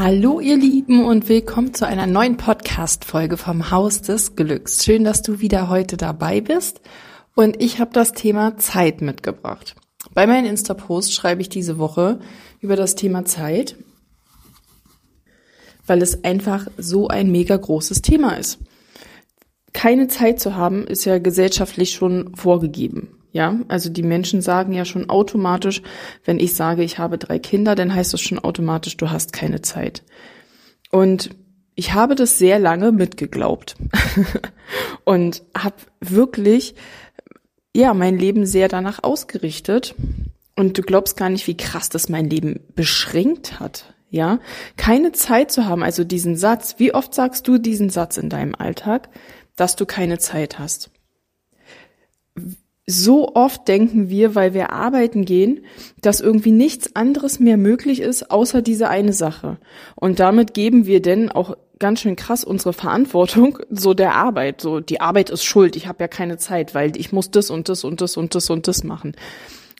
Hallo ihr Lieben und willkommen zu einer neuen Podcast-Folge vom Haus des Glücks. Schön, dass du wieder heute dabei bist und ich habe das Thema Zeit mitgebracht. Bei meinen Insta-Posts schreibe ich diese Woche über das Thema Zeit, weil es einfach so ein mega großes Thema ist. Keine Zeit zu haben, ist ja gesellschaftlich schon vorgegeben. Ja, also die Menschen sagen ja schon automatisch, wenn ich sage, ich habe drei Kinder, dann heißt das schon automatisch, du hast keine Zeit. Und ich habe das sehr lange mitgeglaubt und habe wirklich ja, mein Leben sehr danach ausgerichtet. Und du glaubst gar nicht, wie krass das mein Leben beschränkt hat. Ja, keine Zeit zu haben, also diesen Satz. Wie oft sagst du diesen Satz in deinem Alltag, dass du keine Zeit hast? So oft denken wir, weil wir arbeiten gehen, dass irgendwie nichts anderes mehr möglich ist, außer diese eine Sache. Und damit geben wir denn auch ganz schön krass unsere Verantwortung so der Arbeit. So, die Arbeit ist schuld, ich habe ja keine Zeit, weil ich muss das und das und das und das und das machen.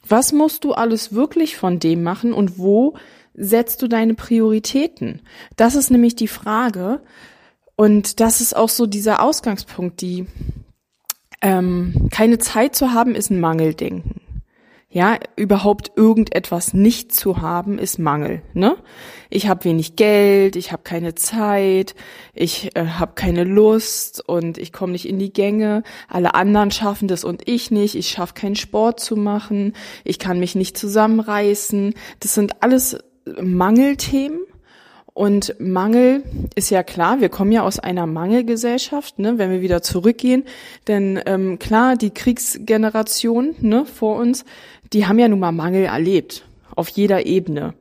Was musst du alles wirklich von dem machen und wo setzt du deine Prioritäten? Das ist nämlich die Frage. Und das ist auch so dieser Ausgangspunkt, die ähm, keine Zeit zu haben, ist ein Mangeldenken. Ja, überhaupt irgendetwas nicht zu haben, ist Mangel. Ne? Ich habe wenig Geld, ich habe keine Zeit, ich äh, habe keine Lust und ich komme nicht in die Gänge. Alle anderen schaffen das und ich nicht. Ich schaffe keinen Sport zu machen. Ich kann mich nicht zusammenreißen. Das sind alles Mangelthemen. Und Mangel ist ja klar, wir kommen ja aus einer Mangelgesellschaft, ne, wenn wir wieder zurückgehen. Denn ähm, klar, die Kriegsgeneration ne, vor uns, die haben ja nun mal Mangel erlebt, auf jeder Ebene.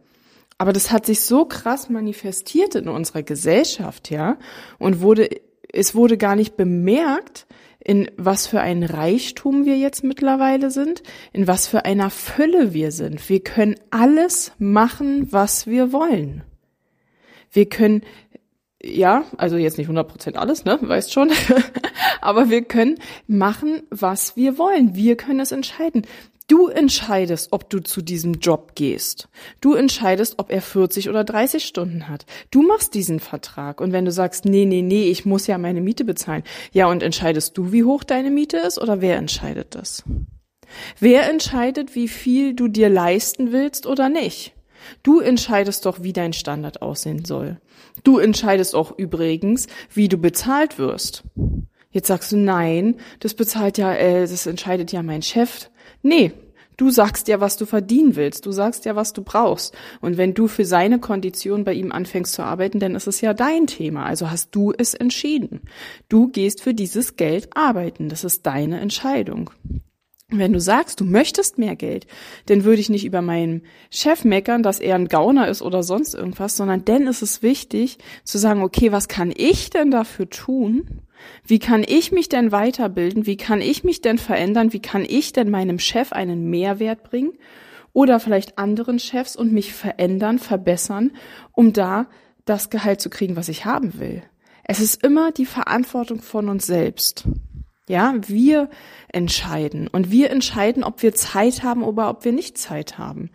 Aber das hat sich so krass manifestiert in unserer Gesellschaft, ja, und wurde, es wurde gar nicht bemerkt, in was für ein Reichtum wir jetzt mittlerweile sind, in was für einer Fülle wir sind. Wir können alles machen, was wir wollen. Wir können, ja, also jetzt nicht 100% alles, ne, weißt schon, aber wir können machen, was wir wollen. Wir können es entscheiden. Du entscheidest, ob du zu diesem Job gehst. Du entscheidest, ob er 40 oder 30 Stunden hat. Du machst diesen Vertrag. Und wenn du sagst, nee, nee, nee, ich muss ja meine Miete bezahlen. Ja, und entscheidest du, wie hoch deine Miete ist oder wer entscheidet das? Wer entscheidet, wie viel du dir leisten willst oder nicht? Du entscheidest doch, wie dein Standard aussehen soll. Du entscheidest auch übrigens, wie du bezahlt wirst. Jetzt sagst du nein, das bezahlt ja, äh, das entscheidet ja mein Chef. Nee, du sagst ja, was du verdienen willst. Du sagst ja, was du brauchst. Und wenn du für seine Kondition bei ihm anfängst zu arbeiten, dann ist es ja dein Thema. Also hast du es entschieden. Du gehst für dieses Geld arbeiten. Das ist deine Entscheidung. Wenn du sagst, du möchtest mehr Geld, dann würde ich nicht über meinen Chef meckern, dass er ein Gauner ist oder sonst irgendwas, sondern denn ist es wichtig zu sagen, okay, was kann ich denn dafür tun? Wie kann ich mich denn weiterbilden? Wie kann ich mich denn verändern? Wie kann ich denn meinem Chef einen Mehrwert bringen? Oder vielleicht anderen Chefs und mich verändern, verbessern, um da das Gehalt zu kriegen, was ich haben will. Es ist immer die Verantwortung von uns selbst. Ja, wir entscheiden. Und wir entscheiden, ob wir Zeit haben oder ob wir nicht Zeit haben.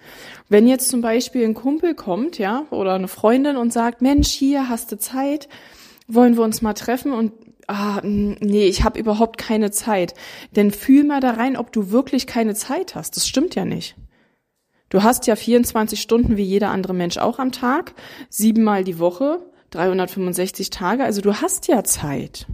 Wenn jetzt zum Beispiel ein Kumpel kommt, ja, oder eine Freundin und sagt, Mensch, hier hast du Zeit, wollen wir uns mal treffen und ah, nee, ich habe überhaupt keine Zeit. Denn fühl mal da rein, ob du wirklich keine Zeit hast. Das stimmt ja nicht. Du hast ja 24 Stunden wie jeder andere Mensch auch am Tag, siebenmal die Woche, 365 Tage, also du hast ja Zeit.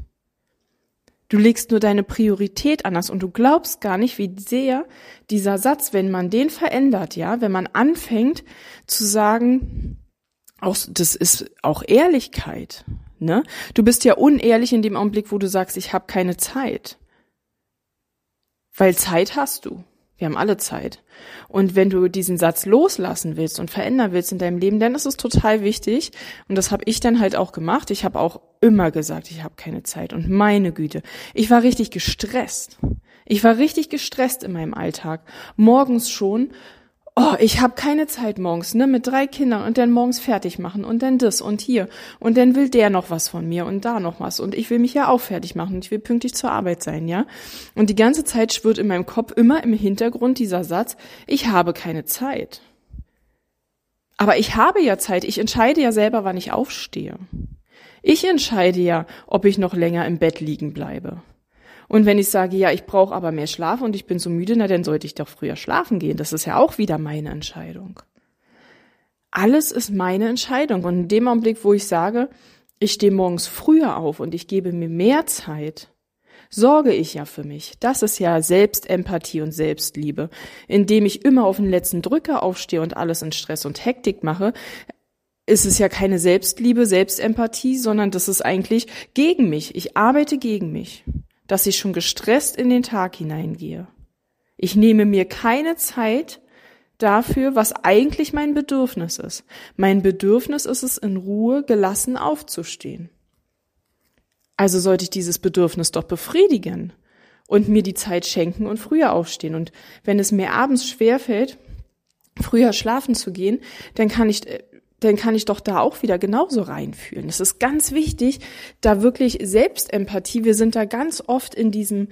Du legst nur deine Priorität anders und du glaubst gar nicht, wie sehr dieser Satz, wenn man den verändert, ja, wenn man anfängt zu sagen, auch, das ist auch Ehrlichkeit, ne? Du bist ja unehrlich in dem Augenblick, wo du sagst, ich habe keine Zeit. Weil Zeit hast du. Wir haben alle Zeit. Und wenn du diesen Satz loslassen willst und verändern willst in deinem Leben, dann ist es total wichtig. Und das habe ich dann halt auch gemacht. Ich habe auch immer gesagt, ich habe keine Zeit. Und meine Güte, ich war richtig gestresst. Ich war richtig gestresst in meinem Alltag. Morgens schon oh, ich habe keine Zeit morgens, ne, mit drei Kindern und dann morgens fertig machen und dann das und hier und dann will der noch was von mir und da noch was und ich will mich ja auch fertig machen und ich will pünktlich zur Arbeit sein, ja? Und die ganze Zeit schwirrt in meinem Kopf immer im Hintergrund dieser Satz, ich habe keine Zeit. Aber ich habe ja Zeit, ich entscheide ja selber, wann ich aufstehe. Ich entscheide ja, ob ich noch länger im Bett liegen bleibe. Und wenn ich sage, ja, ich brauche aber mehr Schlaf und ich bin so müde, na dann sollte ich doch früher schlafen gehen. Das ist ja auch wieder meine Entscheidung. Alles ist meine Entscheidung. Und in dem Augenblick, wo ich sage, ich stehe morgens früher auf und ich gebe mir mehr Zeit, sorge ich ja für mich. Das ist ja Selbstempathie und Selbstliebe. Indem ich immer auf den letzten Drücker aufstehe und alles in Stress und Hektik mache, ist es ja keine Selbstliebe, Selbstempathie, sondern das ist eigentlich gegen mich. Ich arbeite gegen mich dass ich schon gestresst in den Tag hineingehe. Ich nehme mir keine Zeit dafür, was eigentlich mein Bedürfnis ist. Mein Bedürfnis ist es, in Ruhe gelassen aufzustehen. Also sollte ich dieses Bedürfnis doch befriedigen und mir die Zeit schenken und früher aufstehen. Und wenn es mir abends schwerfällt, früher schlafen zu gehen, dann kann ich äh, dann kann ich doch da auch wieder genauso reinfühlen. Es ist ganz wichtig, da wirklich Selbstempathie, wir sind da ganz oft in diesem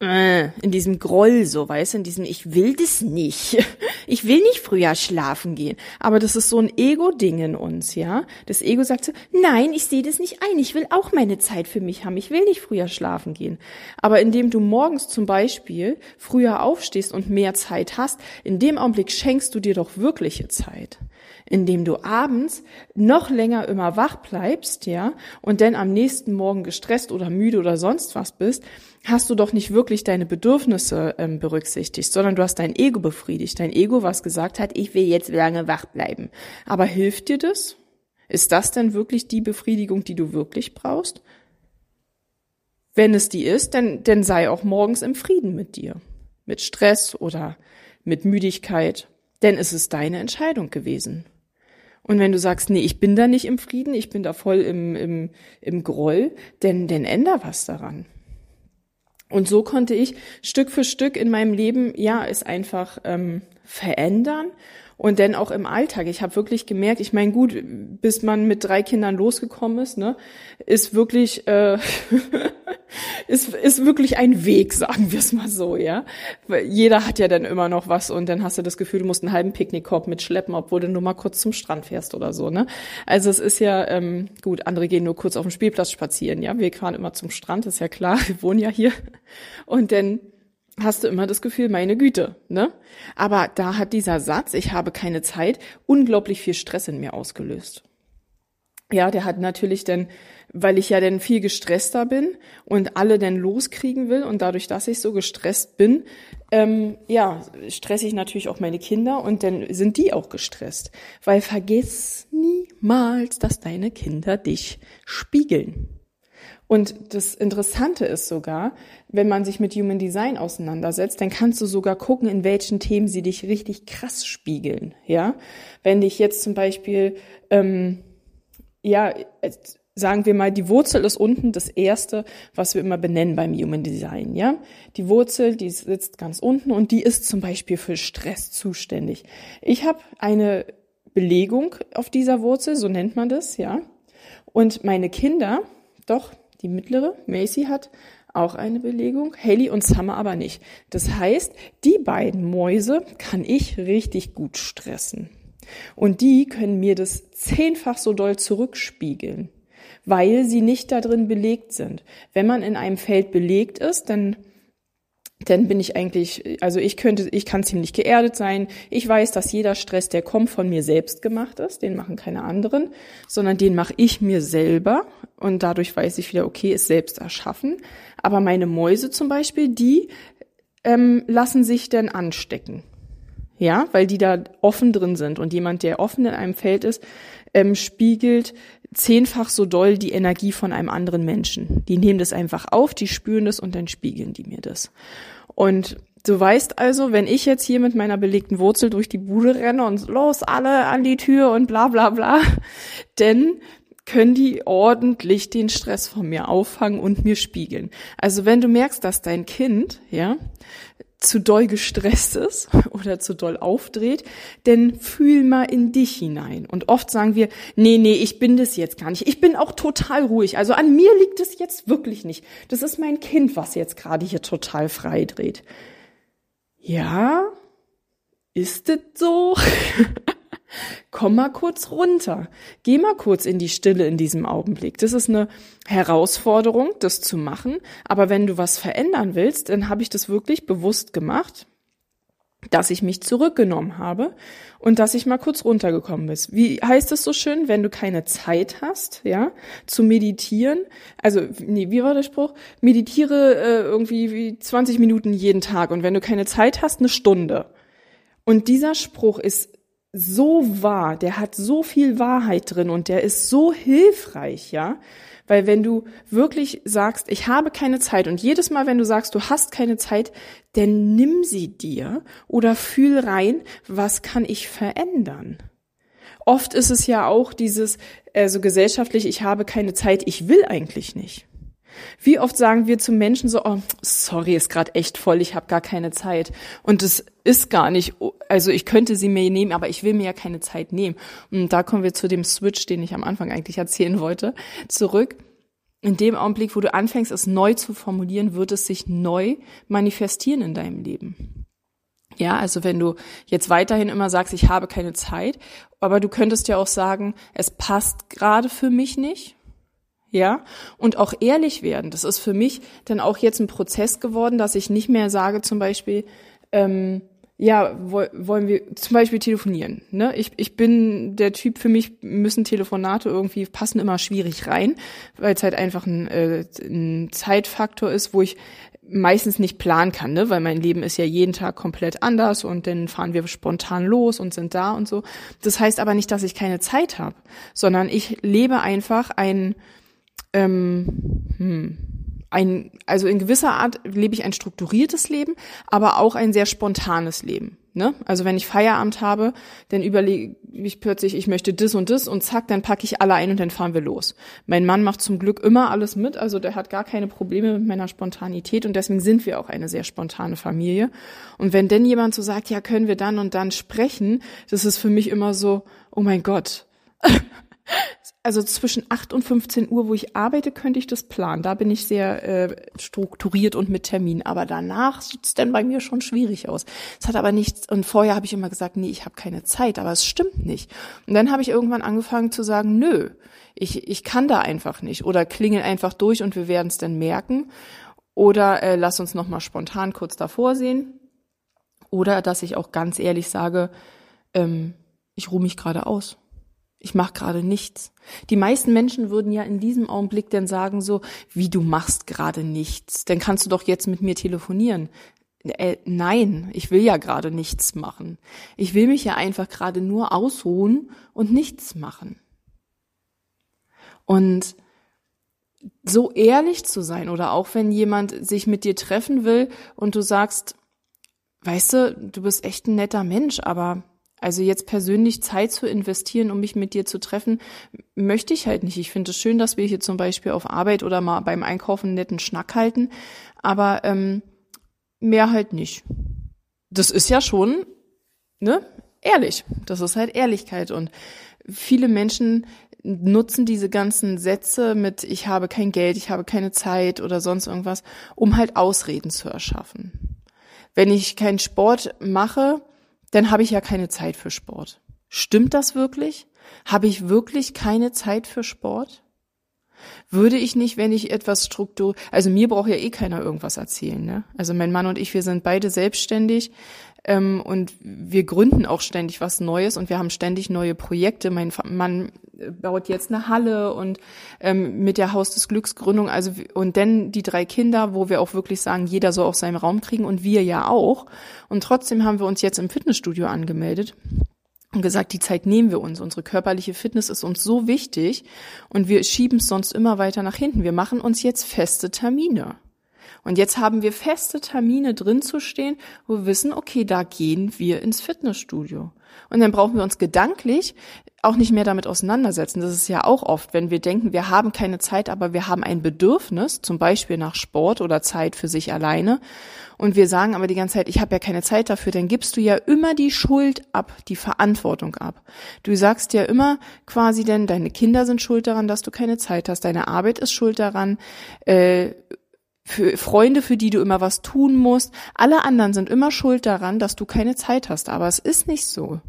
äh, in diesem Groll so, weißt du, in diesem ich will das nicht. Ich will nicht früher schlafen gehen. Aber das ist so ein Ego-Ding in uns, ja? Das Ego sagt so, nein, ich sehe das nicht ein. Ich will auch meine Zeit für mich haben. Ich will nicht früher schlafen gehen. Aber indem du morgens zum Beispiel früher aufstehst und mehr Zeit hast, in dem Augenblick schenkst du dir doch wirkliche Zeit indem du abends noch länger immer wach bleibst, ja, und dann am nächsten Morgen gestresst oder müde oder sonst was bist, hast du doch nicht wirklich deine Bedürfnisse ähm, berücksichtigt, sondern du hast dein Ego befriedigt. Dein Ego, was gesagt hat, ich will jetzt lange wach bleiben. Aber hilft dir das? Ist das denn wirklich die Befriedigung, die du wirklich brauchst? Wenn es die ist, dann, dann sei auch morgens im Frieden mit dir. Mit Stress oder mit Müdigkeit. Denn es ist deine Entscheidung gewesen. Und wenn du sagst, nee, ich bin da nicht im Frieden, ich bin da voll im, im, im Groll, denn, denn änder was daran. Und so konnte ich Stück für Stück in meinem Leben, ja, es einfach ähm, verändern und dann auch im Alltag. Ich habe wirklich gemerkt, ich meine, gut, bis man mit drei Kindern losgekommen ist, ne, ist wirklich äh, ist, ist wirklich ein Weg, sagen wir es mal so, ja. Weil jeder hat ja dann immer noch was und dann hast du das Gefühl, du musst einen halben Picknickkorb mitschleppen, obwohl du nur mal kurz zum Strand fährst oder so, ne. Also es ist ja, ähm, gut, andere gehen nur kurz auf dem Spielplatz spazieren, ja. Wir fahren immer zum Strand, ist ja klar, wir wohnen ja hier. Und dann hast du immer das Gefühl, meine Güte, ne? Aber da hat dieser Satz, ich habe keine Zeit, unglaublich viel Stress in mir ausgelöst. Ja, der hat natürlich dann weil ich ja dann viel gestresster bin und alle dann loskriegen will und dadurch, dass ich so gestresst bin, ähm, ja, stresse ich natürlich auch meine Kinder und dann sind die auch gestresst. Weil vergiss niemals, dass deine Kinder dich spiegeln. Und das Interessante ist sogar, wenn man sich mit Human Design auseinandersetzt, dann kannst du sogar gucken, in welchen Themen sie dich richtig krass spiegeln. Ja, wenn dich jetzt zum Beispiel ähm, ja sagen wir mal, die Wurzel ist unten das erste, was wir immer benennen beim Human Design, ja. Die Wurzel, die sitzt ganz unten und die ist zum Beispiel für Stress zuständig. Ich habe eine Belegung auf dieser Wurzel, so nennt man das, ja. Und meine Kinder, doch, die mittlere, Macy hat auch eine Belegung, Haley und Summer aber nicht. Das heißt, die beiden Mäuse kann ich richtig gut stressen. Und die können mir das zehnfach so doll zurückspiegeln weil sie nicht da drin belegt sind. Wenn man in einem Feld belegt ist, dann dann bin ich eigentlich, also ich könnte, ich kann ziemlich geerdet sein. Ich weiß, dass jeder Stress, der kommt, von mir selbst gemacht ist. Den machen keine anderen, sondern den mache ich mir selber. Und dadurch weiß ich wieder, okay, ist selbst erschaffen. Aber meine Mäuse zum Beispiel, die ähm, lassen sich dann anstecken. Ja, weil die da offen drin sind. Und jemand, der offen in einem Feld ist, ähm, spiegelt zehnfach so doll die Energie von einem anderen Menschen. Die nehmen das einfach auf, die spüren das und dann spiegeln die mir das. Und Du weißt also, wenn ich jetzt hier mit meiner belegten Wurzel durch die Bude renne und los alle an die Tür und bla bla bla, denn können die ordentlich den Stress von mir auffangen und mir spiegeln. Also wenn du merkst, dass dein Kind, ja, zu doll gestresst ist oder zu doll aufdreht, denn fühl mal in dich hinein. Und oft sagen wir, nee, nee, ich bin das jetzt gar nicht. Ich bin auch total ruhig. Also an mir liegt es jetzt wirklich nicht. Das ist mein Kind, was jetzt gerade hier total frei dreht. Ja, ist es so? komm mal kurz runter. Geh mal kurz in die Stille in diesem Augenblick. Das ist eine Herausforderung, das zu machen. Aber wenn du was verändern willst, dann habe ich das wirklich bewusst gemacht, dass ich mich zurückgenommen habe und dass ich mal kurz runtergekommen bin. Wie heißt es so schön, wenn du keine Zeit hast, ja, zu meditieren? Also, nee, wie war der Spruch? Meditiere äh, irgendwie wie 20 Minuten jeden Tag und wenn du keine Zeit hast, eine Stunde. Und dieser Spruch ist so wahr, der hat so viel Wahrheit drin und der ist so hilfreich, ja. Weil wenn du wirklich sagst, ich habe keine Zeit und jedes Mal, wenn du sagst, du hast keine Zeit, dann nimm sie dir oder fühl rein, was kann ich verändern? Oft ist es ja auch dieses, also gesellschaftlich, ich habe keine Zeit, ich will eigentlich nicht. Wie oft sagen wir zu Menschen so, oh, sorry, ist gerade echt voll, ich habe gar keine Zeit. Und es ist gar nicht, also ich könnte sie mir nehmen, aber ich will mir ja keine Zeit nehmen. Und da kommen wir zu dem Switch, den ich am Anfang eigentlich erzählen wollte, zurück. In dem Augenblick, wo du anfängst, es neu zu formulieren, wird es sich neu manifestieren in deinem Leben. Ja, also wenn du jetzt weiterhin immer sagst, ich habe keine Zeit, aber du könntest ja auch sagen, es passt gerade für mich nicht ja, und auch ehrlich werden. Das ist für mich dann auch jetzt ein Prozess geworden, dass ich nicht mehr sage, zum Beispiel, ähm, ja, wollen wir zum Beispiel telefonieren. Ne? Ich, ich bin der Typ, für mich müssen Telefonate irgendwie passen immer schwierig rein, weil es halt einfach ein, äh, ein Zeitfaktor ist, wo ich meistens nicht planen kann, ne? weil mein Leben ist ja jeden Tag komplett anders und dann fahren wir spontan los und sind da und so. Das heißt aber nicht, dass ich keine Zeit habe, sondern ich lebe einfach ein ähm, hm, ein, also in gewisser Art lebe ich ein strukturiertes Leben, aber auch ein sehr spontanes Leben. Ne? Also wenn ich Feierabend habe, dann überlege ich plötzlich, ich möchte das und das und zack, dann packe ich alle ein und dann fahren wir los. Mein Mann macht zum Glück immer alles mit, also der hat gar keine Probleme mit meiner Spontanität und deswegen sind wir auch eine sehr spontane Familie. Und wenn denn jemand so sagt, ja, können wir dann und dann sprechen, das ist für mich immer so, oh mein Gott. also zwischen 8 und 15 Uhr, wo ich arbeite, könnte ich das planen. Da bin ich sehr äh, strukturiert und mit Termin. Aber danach sieht es dann bei mir schon schwierig aus. Es hat aber nichts, und vorher habe ich immer gesagt, nee, ich habe keine Zeit, aber es stimmt nicht. Und dann habe ich irgendwann angefangen zu sagen, nö, ich, ich kann da einfach nicht. Oder klingel einfach durch und wir werden es dann merken. Oder äh, lass uns nochmal spontan kurz davor sehen. Oder dass ich auch ganz ehrlich sage, ähm, ich ruhe mich gerade aus ich mache gerade nichts. Die meisten Menschen würden ja in diesem Augenblick dann sagen so, wie du machst gerade nichts, dann kannst du doch jetzt mit mir telefonieren. Äh, nein, ich will ja gerade nichts machen. Ich will mich ja einfach gerade nur ausruhen und nichts machen. Und so ehrlich zu sein oder auch wenn jemand sich mit dir treffen will und du sagst, weißt du, du bist echt ein netter Mensch, aber also jetzt persönlich Zeit zu investieren, um mich mit dir zu treffen, möchte ich halt nicht. Ich finde es schön, dass wir hier zum Beispiel auf Arbeit oder mal beim Einkaufen einen netten Schnack halten, aber ähm, mehr halt nicht. Das ist ja schon, ne, ehrlich. Das ist halt Ehrlichkeit und viele Menschen nutzen diese ganzen Sätze mit ich habe kein Geld, ich habe keine Zeit oder sonst irgendwas, um halt Ausreden zu erschaffen. Wenn ich keinen Sport mache, dann habe ich ja keine Zeit für Sport. Stimmt das wirklich? Habe ich wirklich keine Zeit für Sport? Würde ich nicht, wenn ich etwas Struktur, also mir braucht ja eh keiner irgendwas erzählen, ne? Also mein Mann und ich, wir sind beide selbstständig ähm, und wir gründen auch ständig was Neues und wir haben ständig neue Projekte. Mein Mann baut jetzt eine Halle und ähm, mit der Haus des Glücks Gründung, also und dann die drei Kinder, wo wir auch wirklich sagen, jeder soll auch seinen Raum kriegen und wir ja auch. Und trotzdem haben wir uns jetzt im Fitnessstudio angemeldet und gesagt, die Zeit nehmen wir uns. Unsere körperliche Fitness ist uns so wichtig und wir schieben es sonst immer weiter nach hinten. Wir machen uns jetzt feste Termine. Und jetzt haben wir feste Termine drin zu stehen, wo wir wissen, okay, da gehen wir ins Fitnessstudio. Und dann brauchen wir uns gedanklich auch nicht mehr damit auseinandersetzen. Das ist ja auch oft, wenn wir denken, wir haben keine Zeit, aber wir haben ein Bedürfnis, zum Beispiel nach Sport oder Zeit für sich alleine. Und wir sagen aber die ganze Zeit, ich habe ja keine Zeit dafür, dann gibst du ja immer die Schuld ab, die Verantwortung ab. Du sagst ja immer quasi denn, deine Kinder sind schuld daran, dass du keine Zeit hast, deine Arbeit ist schuld daran, äh, für Freunde, für die du immer was tun musst. Alle anderen sind immer schuld daran, dass du keine Zeit hast. Aber es ist nicht so.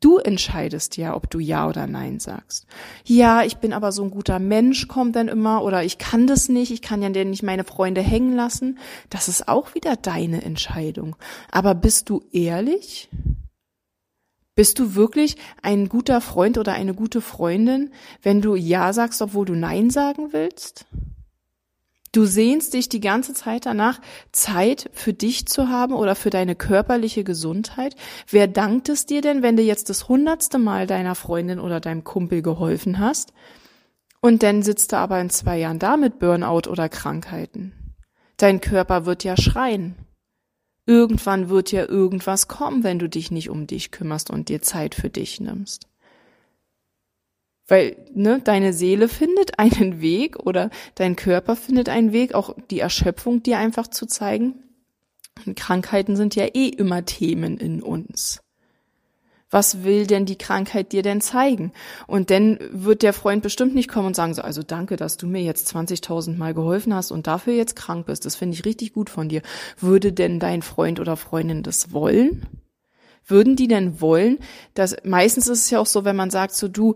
Du entscheidest ja, ob du Ja oder Nein sagst. Ja, ich bin aber so ein guter Mensch, kommt dann immer, oder ich kann das nicht, ich kann ja nicht meine Freunde hängen lassen. Das ist auch wieder deine Entscheidung. Aber bist du ehrlich? Bist du wirklich ein guter Freund oder eine gute Freundin, wenn du Ja sagst, obwohl du Nein sagen willst? Du sehnst dich die ganze Zeit danach, Zeit für dich zu haben oder für deine körperliche Gesundheit. Wer dankt es dir denn, wenn du jetzt das hundertste Mal deiner Freundin oder deinem Kumpel geholfen hast? Und dann sitzt du aber in zwei Jahren da mit Burnout oder Krankheiten. Dein Körper wird ja schreien. Irgendwann wird ja irgendwas kommen, wenn du dich nicht um dich kümmerst und dir Zeit für dich nimmst. Weil ne, deine Seele findet einen Weg oder dein Körper findet einen Weg, auch die Erschöpfung dir einfach zu zeigen. Und Krankheiten sind ja eh immer Themen in uns. Was will denn die Krankheit dir denn zeigen? Und dann wird der Freund bestimmt nicht kommen und sagen so, also danke, dass du mir jetzt 20.000 Mal geholfen hast und dafür jetzt krank bist. Das finde ich richtig gut von dir. Würde denn dein Freund oder Freundin das wollen? Würden die denn wollen, dass meistens ist es ja auch so, wenn man sagt so du,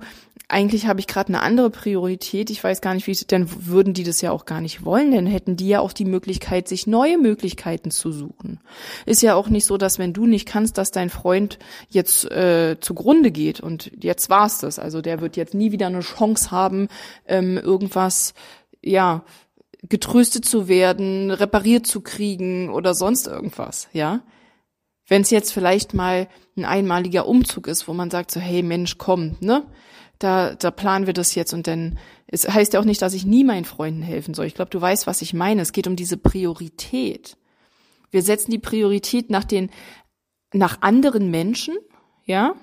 eigentlich habe ich gerade eine andere Priorität, ich weiß gar nicht, wie ich, dann würden die das ja auch gar nicht wollen, dann hätten die ja auch die Möglichkeit, sich neue Möglichkeiten zu suchen. Ist ja auch nicht so, dass wenn du nicht kannst, dass dein Freund jetzt äh, zugrunde geht und jetzt war's das. Also der wird jetzt nie wieder eine Chance haben, ähm, irgendwas, ja, getröstet zu werden, repariert zu kriegen oder sonst irgendwas, ja. Wenn es jetzt vielleicht mal ein einmaliger Umzug ist, wo man sagt so, hey Mensch, komm, ne? da, da planen wir das jetzt und dann, es heißt ja auch nicht, dass ich nie meinen Freunden helfen soll. Ich glaube, du weißt, was ich meine. Es geht um diese Priorität. Wir setzen die Priorität nach den, nach anderen Menschen, ja.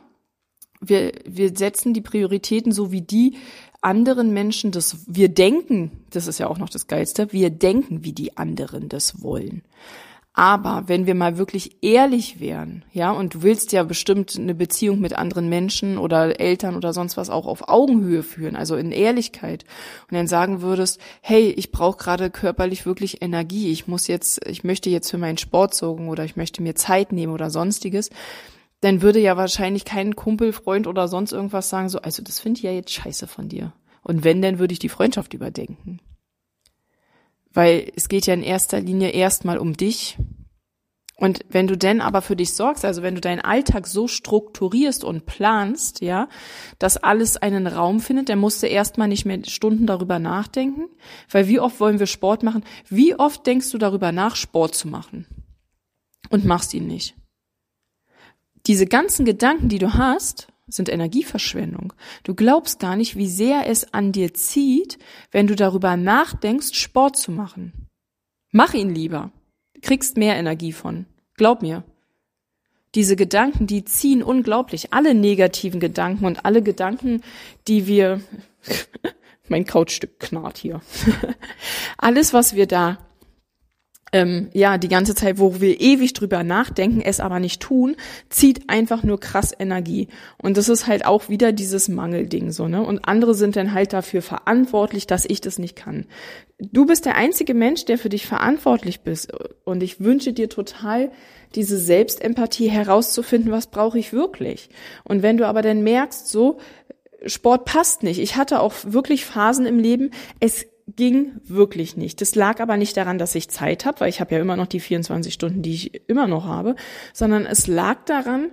Wir, wir setzen die Prioritäten so wie die anderen Menschen das, wir denken, das ist ja auch noch das Geilste, wir denken, wie die anderen das wollen. Aber wenn wir mal wirklich ehrlich wären, ja, und du willst ja bestimmt eine Beziehung mit anderen Menschen oder Eltern oder sonst was auch auf Augenhöhe führen, also in Ehrlichkeit, und dann sagen würdest, hey, ich brauche gerade körperlich wirklich Energie, ich muss jetzt, ich möchte jetzt für meinen Sport sorgen oder ich möchte mir Zeit nehmen oder sonstiges, dann würde ja wahrscheinlich kein Kumpel, Freund oder sonst irgendwas sagen, so, also das finde ich ja jetzt scheiße von dir. Und wenn, dann würde ich die Freundschaft überdenken. Weil es geht ja in erster Linie erstmal um dich. Und wenn du denn aber für dich sorgst, also wenn du deinen Alltag so strukturierst und planst, ja, dass alles einen Raum findet, dann musst du erstmal nicht mehr Stunden darüber nachdenken. Weil wie oft wollen wir Sport machen? Wie oft denkst du darüber nach, Sport zu machen? Und machst ihn nicht. Diese ganzen Gedanken, die du hast, sind Energieverschwendung. Du glaubst gar nicht, wie sehr es an dir zieht, wenn du darüber nachdenkst, Sport zu machen. Mach ihn lieber. Du kriegst mehr Energie von. Glaub mir. Diese Gedanken, die ziehen unglaublich. Alle negativen Gedanken und alle Gedanken, die wir, mein Couchstück knarrt hier. Alles, was wir da ähm, ja, die ganze Zeit, wo wir ewig drüber nachdenken, es aber nicht tun, zieht einfach nur krass Energie. Und das ist halt auch wieder dieses Mangelding, so, ne? Und andere sind dann halt dafür verantwortlich, dass ich das nicht kann. Du bist der einzige Mensch, der für dich verantwortlich bist. Und ich wünsche dir total, diese Selbstempathie herauszufinden, was brauche ich wirklich. Und wenn du aber dann merkst, so, Sport passt nicht. Ich hatte auch wirklich Phasen im Leben, es ging wirklich nicht. Das lag aber nicht daran, dass ich Zeit habe, weil ich habe ja immer noch die 24 Stunden, die ich immer noch habe, sondern es lag daran,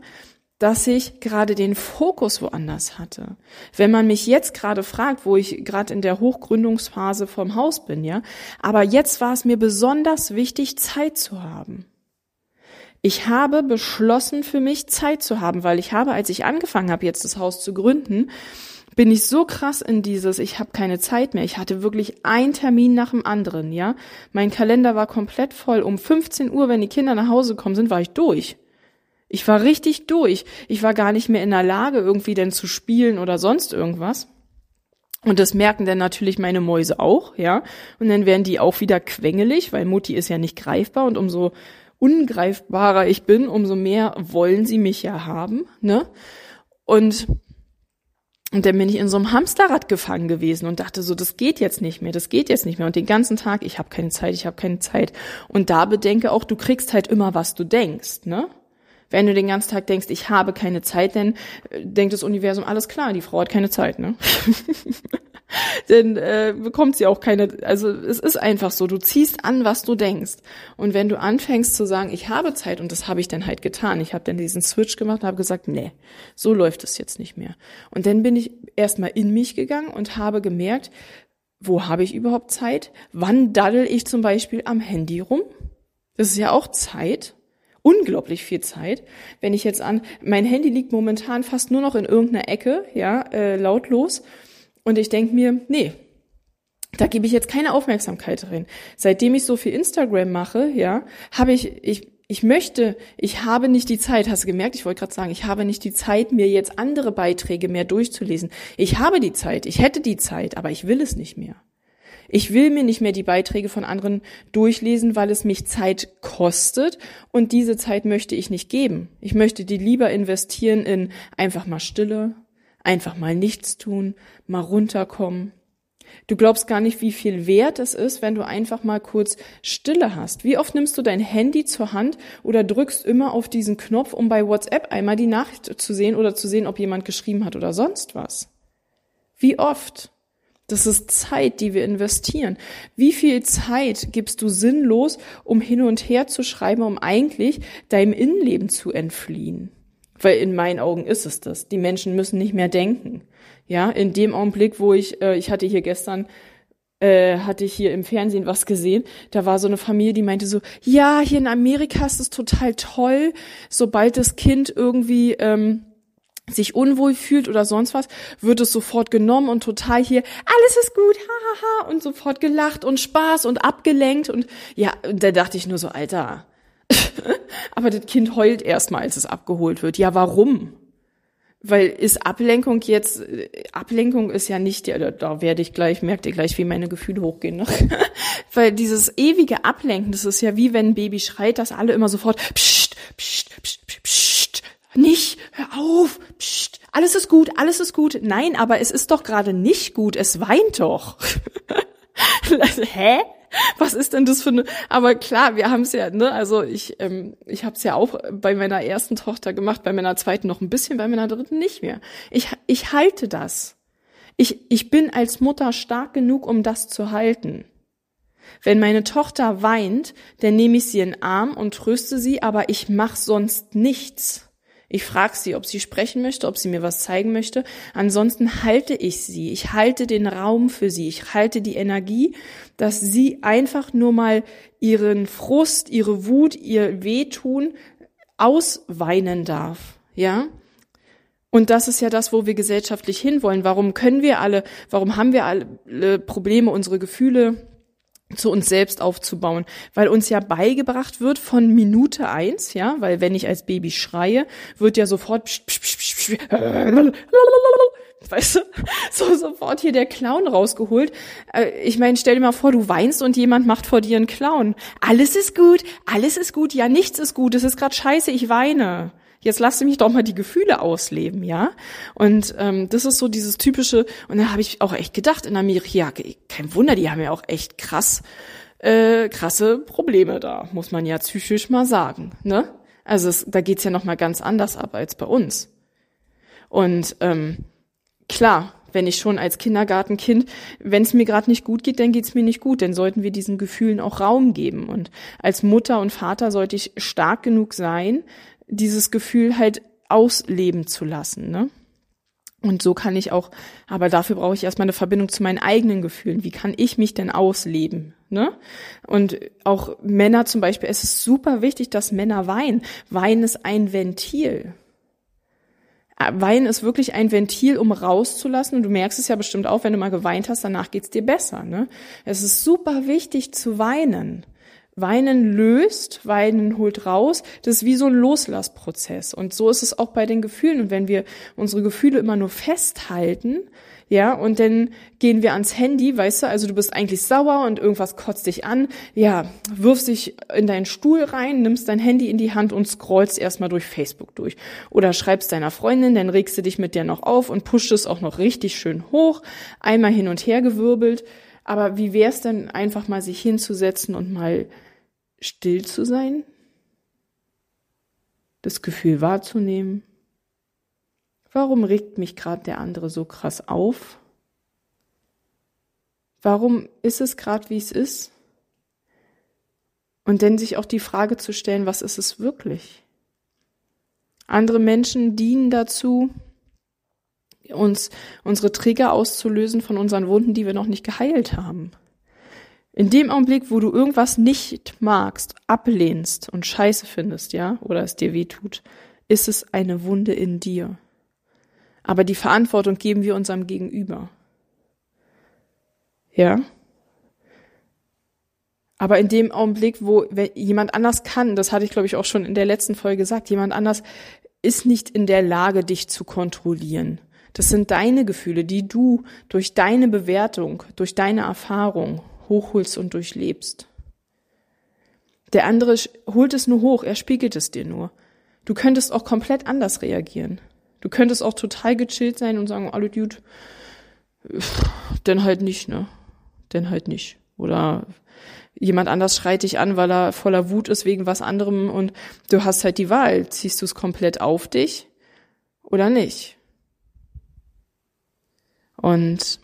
dass ich gerade den Fokus woanders hatte. Wenn man mich jetzt gerade fragt, wo ich gerade in der Hochgründungsphase vom Haus bin, ja, aber jetzt war es mir besonders wichtig, Zeit zu haben. Ich habe beschlossen, für mich Zeit zu haben, weil ich habe, als ich angefangen habe, jetzt das Haus zu gründen, bin ich so krass in dieses, ich habe keine Zeit mehr. Ich hatte wirklich ein Termin nach dem anderen, ja. Mein Kalender war komplett voll. Um 15 Uhr, wenn die Kinder nach Hause gekommen sind, war ich durch. Ich war richtig durch. Ich war gar nicht mehr in der Lage, irgendwie denn zu spielen oder sonst irgendwas. Und das merken dann natürlich meine Mäuse auch, ja. Und dann werden die auch wieder quengelig, weil Mutti ist ja nicht greifbar und umso ungreifbarer ich bin, umso mehr wollen sie mich ja haben, ne? Und und dann bin ich in so einem Hamsterrad gefangen gewesen und dachte so, das geht jetzt nicht mehr, das geht jetzt nicht mehr. Und den ganzen Tag, ich habe keine Zeit, ich habe keine Zeit. Und da bedenke auch, du kriegst halt immer, was du denkst, ne? Wenn du den ganzen Tag denkst, ich habe keine Zeit, dann äh, denkt das Universum, alles klar, die Frau hat keine Zeit, ne? dann äh, bekommt sie auch keine, also es ist einfach so, du ziehst an, was du denkst. Und wenn du anfängst zu sagen, ich habe Zeit, und das habe ich dann halt getan, ich habe dann diesen Switch gemacht und habe gesagt, nee, so läuft es jetzt nicht mehr. Und dann bin ich erstmal in mich gegangen und habe gemerkt, wo habe ich überhaupt Zeit? Wann daddel ich zum Beispiel am Handy rum? Das ist ja auch Zeit unglaublich viel Zeit. Wenn ich jetzt an, mein Handy liegt momentan fast nur noch in irgendeiner Ecke, ja, äh, lautlos. Und ich denke mir, nee, da gebe ich jetzt keine Aufmerksamkeit drin. Seitdem ich so viel Instagram mache, ja, habe ich, ich, ich möchte, ich habe nicht die Zeit, hast du gemerkt, ich wollte gerade sagen, ich habe nicht die Zeit, mir jetzt andere Beiträge mehr durchzulesen. Ich habe die Zeit, ich hätte die Zeit, aber ich will es nicht mehr. Ich will mir nicht mehr die Beiträge von anderen durchlesen, weil es mich Zeit kostet und diese Zeit möchte ich nicht geben. Ich möchte die lieber investieren in einfach mal Stille, einfach mal nichts tun, mal runterkommen. Du glaubst gar nicht, wie viel wert es ist, wenn du einfach mal kurz Stille hast. Wie oft nimmst du dein Handy zur Hand oder drückst immer auf diesen Knopf, um bei WhatsApp einmal die Nachricht zu sehen oder zu sehen, ob jemand geschrieben hat oder sonst was? Wie oft? Das ist Zeit, die wir investieren. Wie viel Zeit gibst du sinnlos, um hin und her zu schreiben, um eigentlich deinem Innenleben zu entfliehen? Weil in meinen Augen ist es das. Die Menschen müssen nicht mehr denken. Ja, in dem Augenblick, wo ich, äh, ich hatte hier gestern äh, hatte ich hier im Fernsehen was gesehen. Da war so eine Familie, die meinte so, ja, hier in Amerika ist es total toll, sobald das Kind irgendwie ähm, sich unwohl fühlt oder sonst was, wird es sofort genommen und total hier, alles ist gut, hahaha, und sofort gelacht und Spaß und abgelenkt und ja, da dachte ich nur so, Alter, aber das Kind heult erstmal, als es abgeholt wird. Ja, warum? Weil ist Ablenkung jetzt, Ablenkung ist ja nicht, ja, da, werde ich gleich, merkt ihr gleich, wie meine Gefühle hochgehen. Ne? Weil dieses ewige Ablenken, das ist ja wie wenn ein Baby schreit, dass alle immer sofort, pst, pst, pst, pst, pst, nicht, hör auf, pst, alles ist gut, alles ist gut. Nein, aber es ist doch gerade nicht gut, es weint doch. Hä? was ist denn das für eine? Aber klar, wir haben es ja, ne? Also ich, ähm, ich habe es ja auch bei meiner ersten Tochter gemacht, bei meiner zweiten noch ein bisschen, bei meiner dritten nicht mehr. Ich, ich halte das. Ich, ich bin als Mutter stark genug, um das zu halten. Wenn meine Tochter weint, dann nehme ich sie in den Arm und tröste sie, aber ich mache sonst nichts. Ich frage sie, ob sie sprechen möchte, ob sie mir was zeigen möchte. Ansonsten halte ich sie. Ich halte den Raum für sie. Ich halte die Energie, dass sie einfach nur mal ihren Frust, ihre Wut, ihr Wehtun ausweinen darf. Ja? Und das ist ja das, wo wir gesellschaftlich hinwollen. Warum können wir alle, warum haben wir alle Probleme, unsere Gefühle zu uns selbst aufzubauen, weil uns ja beigebracht wird von Minute eins, ja, weil wenn ich als Baby schreie, wird ja sofort psch, psch, psch, weißt du, so sofort hier der Clown rausgeholt. Äh, ich meine, stell dir mal vor, du weinst und jemand macht vor dir einen Clown. Alles ist gut, alles ist gut, ja, nichts ist gut, es ist gerade scheiße, ich weine jetzt lasse mich doch mal die Gefühle ausleben, ja. Und ähm, das ist so dieses typische, und da habe ich auch echt gedacht, in Amerika, kein Wunder, die haben ja auch echt krass, äh, krasse Probleme da, muss man ja psychisch mal sagen, ne? Also es, da geht's ja noch mal ganz anders ab als bei uns. Und ähm, klar, wenn ich schon als Kindergartenkind, wenn es mir gerade nicht gut geht, dann geht's mir nicht gut. Dann sollten wir diesen Gefühlen auch Raum geben. Und als Mutter und Vater sollte ich stark genug sein, dieses Gefühl halt ausleben zu lassen, ne? Und so kann ich auch, aber dafür brauche ich erstmal eine Verbindung zu meinen eigenen Gefühlen. Wie kann ich mich denn ausleben? Ne? Und auch Männer zum Beispiel, es ist super wichtig, dass Männer weinen. Weinen ist ein Ventil. Äh, Weinen ist wirklich ein Ventil, um rauszulassen. Und du merkst es ja bestimmt auch, wenn du mal geweint hast, danach geht's dir besser. Ne? Es ist super wichtig zu weinen. Weinen löst, Weinen holt raus. Das ist wie so ein Loslassprozess. Und so ist es auch bei den Gefühlen. Und wenn wir unsere Gefühle immer nur festhalten, ja, und dann gehen wir ans Handy, weißt du, also du bist eigentlich sauer und irgendwas kotzt dich an, ja, wirfst dich in deinen Stuhl rein, nimmst dein Handy in die Hand und scrollst erstmal durch Facebook durch. Oder schreibst deiner Freundin, dann regst du dich mit der noch auf und pusht es auch noch richtig schön hoch, einmal hin und her gewirbelt. Aber wie wär's denn einfach mal sich hinzusetzen und mal still zu sein? Das Gefühl wahrzunehmen? Warum regt mich gerade der andere so krass auf? Warum ist es gerade, wie es ist? Und dann sich auch die Frage zu stellen, was ist es wirklich? Andere Menschen dienen dazu, uns unsere Trigger auszulösen von unseren Wunden, die wir noch nicht geheilt haben. In dem Augenblick, wo du irgendwas nicht magst, ablehnst und scheiße findest, ja, oder es dir weh tut, ist es eine Wunde in dir. Aber die Verantwortung geben wir unserem Gegenüber. Ja? Aber in dem Augenblick, wo jemand anders kann, das hatte ich glaube ich auch schon in der letzten Folge gesagt, jemand anders ist nicht in der Lage, dich zu kontrollieren. Das sind deine Gefühle, die du durch deine Bewertung, durch deine Erfahrung hochholst und durchlebst. Der andere holt es nur hoch, er spiegelt es dir nur. Du könntest auch komplett anders reagieren. Du könntest auch total gechillt sein und sagen, alle Dude, denn halt nicht, ne? Denn halt nicht. Oder jemand anders schreit dich an, weil er voller Wut ist wegen was anderem und du hast halt die Wahl. Ziehst du es komplett auf dich oder nicht? Und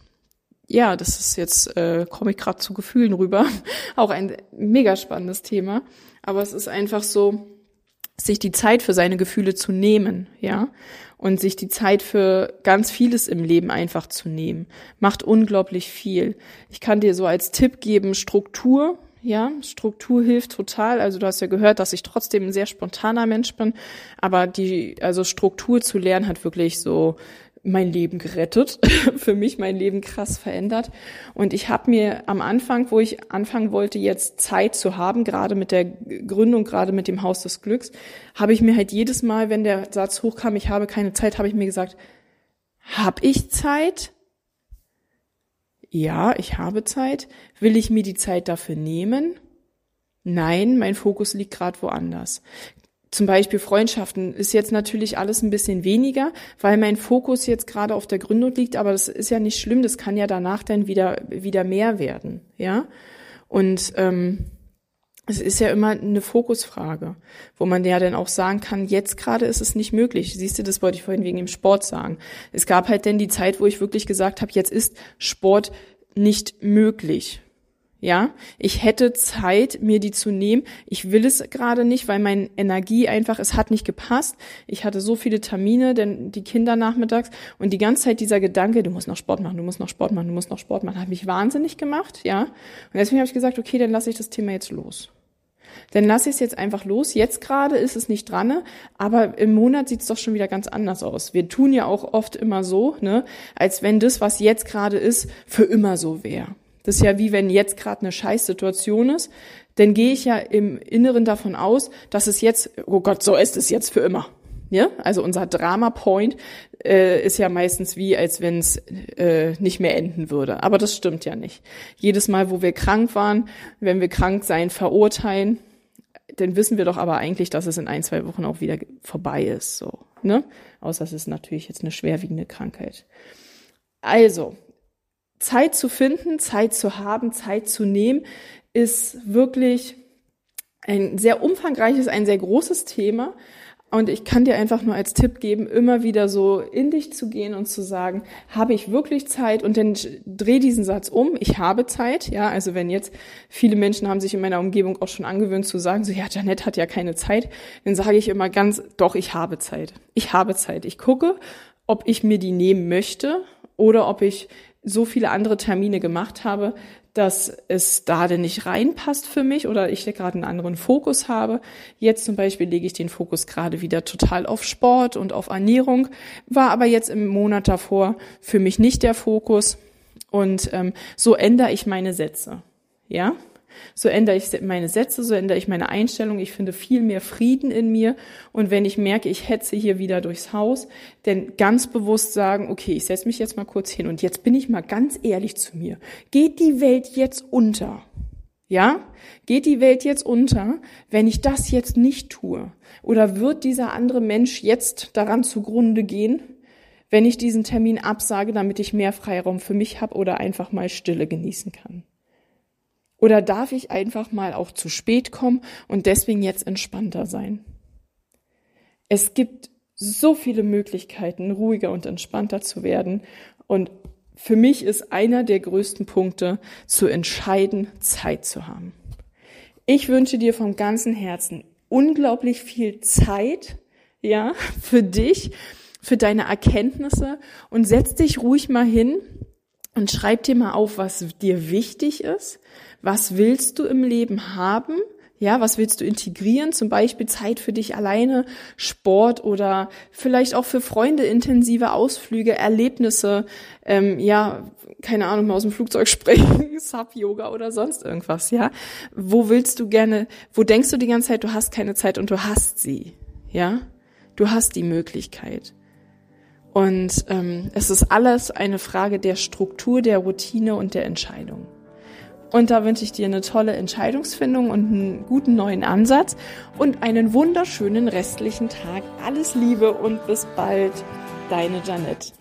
ja, das ist jetzt, äh, komme ich gerade zu Gefühlen rüber. Auch ein mega spannendes Thema. Aber es ist einfach so, sich die Zeit für seine Gefühle zu nehmen, ja, und sich die Zeit für ganz vieles im Leben einfach zu nehmen, macht unglaublich viel. Ich kann dir so als Tipp geben, Struktur, ja, Struktur hilft total. Also du hast ja gehört, dass ich trotzdem ein sehr spontaner Mensch bin, aber die, also Struktur zu lernen hat wirklich so mein Leben gerettet, für mich mein Leben krass verändert. Und ich habe mir am Anfang, wo ich anfangen wollte, jetzt Zeit zu haben, gerade mit der Gründung, gerade mit dem Haus des Glücks, habe ich mir halt jedes Mal, wenn der Satz hochkam, ich habe keine Zeit, habe ich mir gesagt, habe ich Zeit? Ja, ich habe Zeit. Will ich mir die Zeit dafür nehmen? Nein, mein Fokus liegt gerade woanders zum Beispiel Freundschaften ist jetzt natürlich alles ein bisschen weniger, weil mein Fokus jetzt gerade auf der Gründung liegt, aber das ist ja nicht schlimm, das kann ja danach dann wieder, wieder mehr werden, ja. Und ähm, es ist ja immer eine Fokusfrage, wo man ja dann auch sagen kann, jetzt gerade ist es nicht möglich. Siehst du, das wollte ich vorhin wegen dem Sport sagen. Es gab halt dann die Zeit, wo ich wirklich gesagt habe, jetzt ist Sport nicht möglich. Ja, ich hätte Zeit, mir die zu nehmen. Ich will es gerade nicht, weil meine Energie einfach, es hat nicht gepasst. Ich hatte so viele Termine, denn die Kinder nachmittags und die ganze Zeit dieser Gedanke, du musst noch Sport machen, du musst noch Sport machen, du musst noch Sport machen, hat mich wahnsinnig gemacht, ja. Und deswegen habe ich gesagt, okay, dann lasse ich das Thema jetzt los. Dann lasse ich es jetzt einfach los. Jetzt gerade ist es nicht dran, aber im Monat sieht es doch schon wieder ganz anders aus. Wir tun ja auch oft immer so, ne, als wenn das, was jetzt gerade ist, für immer so wäre. Das ist ja wie wenn jetzt gerade eine Scheißsituation ist, dann gehe ich ja im Inneren davon aus, dass es jetzt, oh Gott, so ist es jetzt für immer. Ja, also unser Drama Point äh, ist ja meistens wie, als wenn es äh, nicht mehr enden würde. Aber das stimmt ja nicht. Jedes Mal, wo wir krank waren, wenn wir krank sein verurteilen, dann wissen wir doch aber eigentlich, dass es in ein, zwei Wochen auch wieder vorbei ist. So, ne? Außer es ist natürlich jetzt eine schwerwiegende Krankheit. Also, Zeit zu finden, Zeit zu haben, Zeit zu nehmen, ist wirklich ein sehr umfangreiches, ein sehr großes Thema. Und ich kann dir einfach nur als Tipp geben, immer wieder so in dich zu gehen und zu sagen, habe ich wirklich Zeit? Und dann dreh diesen Satz um, ich habe Zeit. Ja, also wenn jetzt viele Menschen haben sich in meiner Umgebung auch schon angewöhnt zu sagen, so ja, Janette hat ja keine Zeit, dann sage ich immer ganz, doch, ich habe Zeit. Ich habe Zeit. Ich gucke, ob ich mir die nehmen möchte oder ob ich so viele andere Termine gemacht habe, dass es da denn nicht reinpasst für mich oder ich gerade einen anderen Fokus habe. Jetzt zum Beispiel lege ich den Fokus gerade wieder total auf Sport und auf Ernährung, war aber jetzt im Monat davor für mich nicht der Fokus. Und ähm, so ändere ich meine Sätze. Ja, so ändere ich meine Sätze, so ändere ich meine Einstellung. Ich finde viel mehr Frieden in mir. Und wenn ich merke, ich hetze hier wieder durchs Haus, dann ganz bewusst sagen, okay, ich setze mich jetzt mal kurz hin und jetzt bin ich mal ganz ehrlich zu mir. Geht die Welt jetzt unter? Ja? Geht die Welt jetzt unter, wenn ich das jetzt nicht tue? Oder wird dieser andere Mensch jetzt daran zugrunde gehen, wenn ich diesen Termin absage, damit ich mehr Freiraum für mich habe oder einfach mal Stille genießen kann? Oder darf ich einfach mal auch zu spät kommen und deswegen jetzt entspannter sein? Es gibt so viele Möglichkeiten, ruhiger und entspannter zu werden. Und für mich ist einer der größten Punkte, zu entscheiden, Zeit zu haben. Ich wünsche dir vom ganzen Herzen unglaublich viel Zeit, ja, für dich, für deine Erkenntnisse und setz dich ruhig mal hin und schreib dir mal auf, was dir wichtig ist, was willst du im Leben haben? Ja, was willst du integrieren? Zum Beispiel Zeit für dich alleine, Sport oder vielleicht auch für Freunde intensive Ausflüge, Erlebnisse, ähm, ja, keine Ahnung, mal aus dem Flugzeug springen, Sub-Yoga oder sonst irgendwas, ja. Wo willst du gerne, wo denkst du die ganze Zeit, du hast keine Zeit und du hast sie, ja? Du hast die Möglichkeit. Und ähm, es ist alles eine Frage der Struktur, der Routine und der Entscheidung. Und da wünsche ich dir eine tolle Entscheidungsfindung und einen guten neuen Ansatz und einen wunderschönen restlichen Tag. Alles Liebe und bis bald, deine Janette.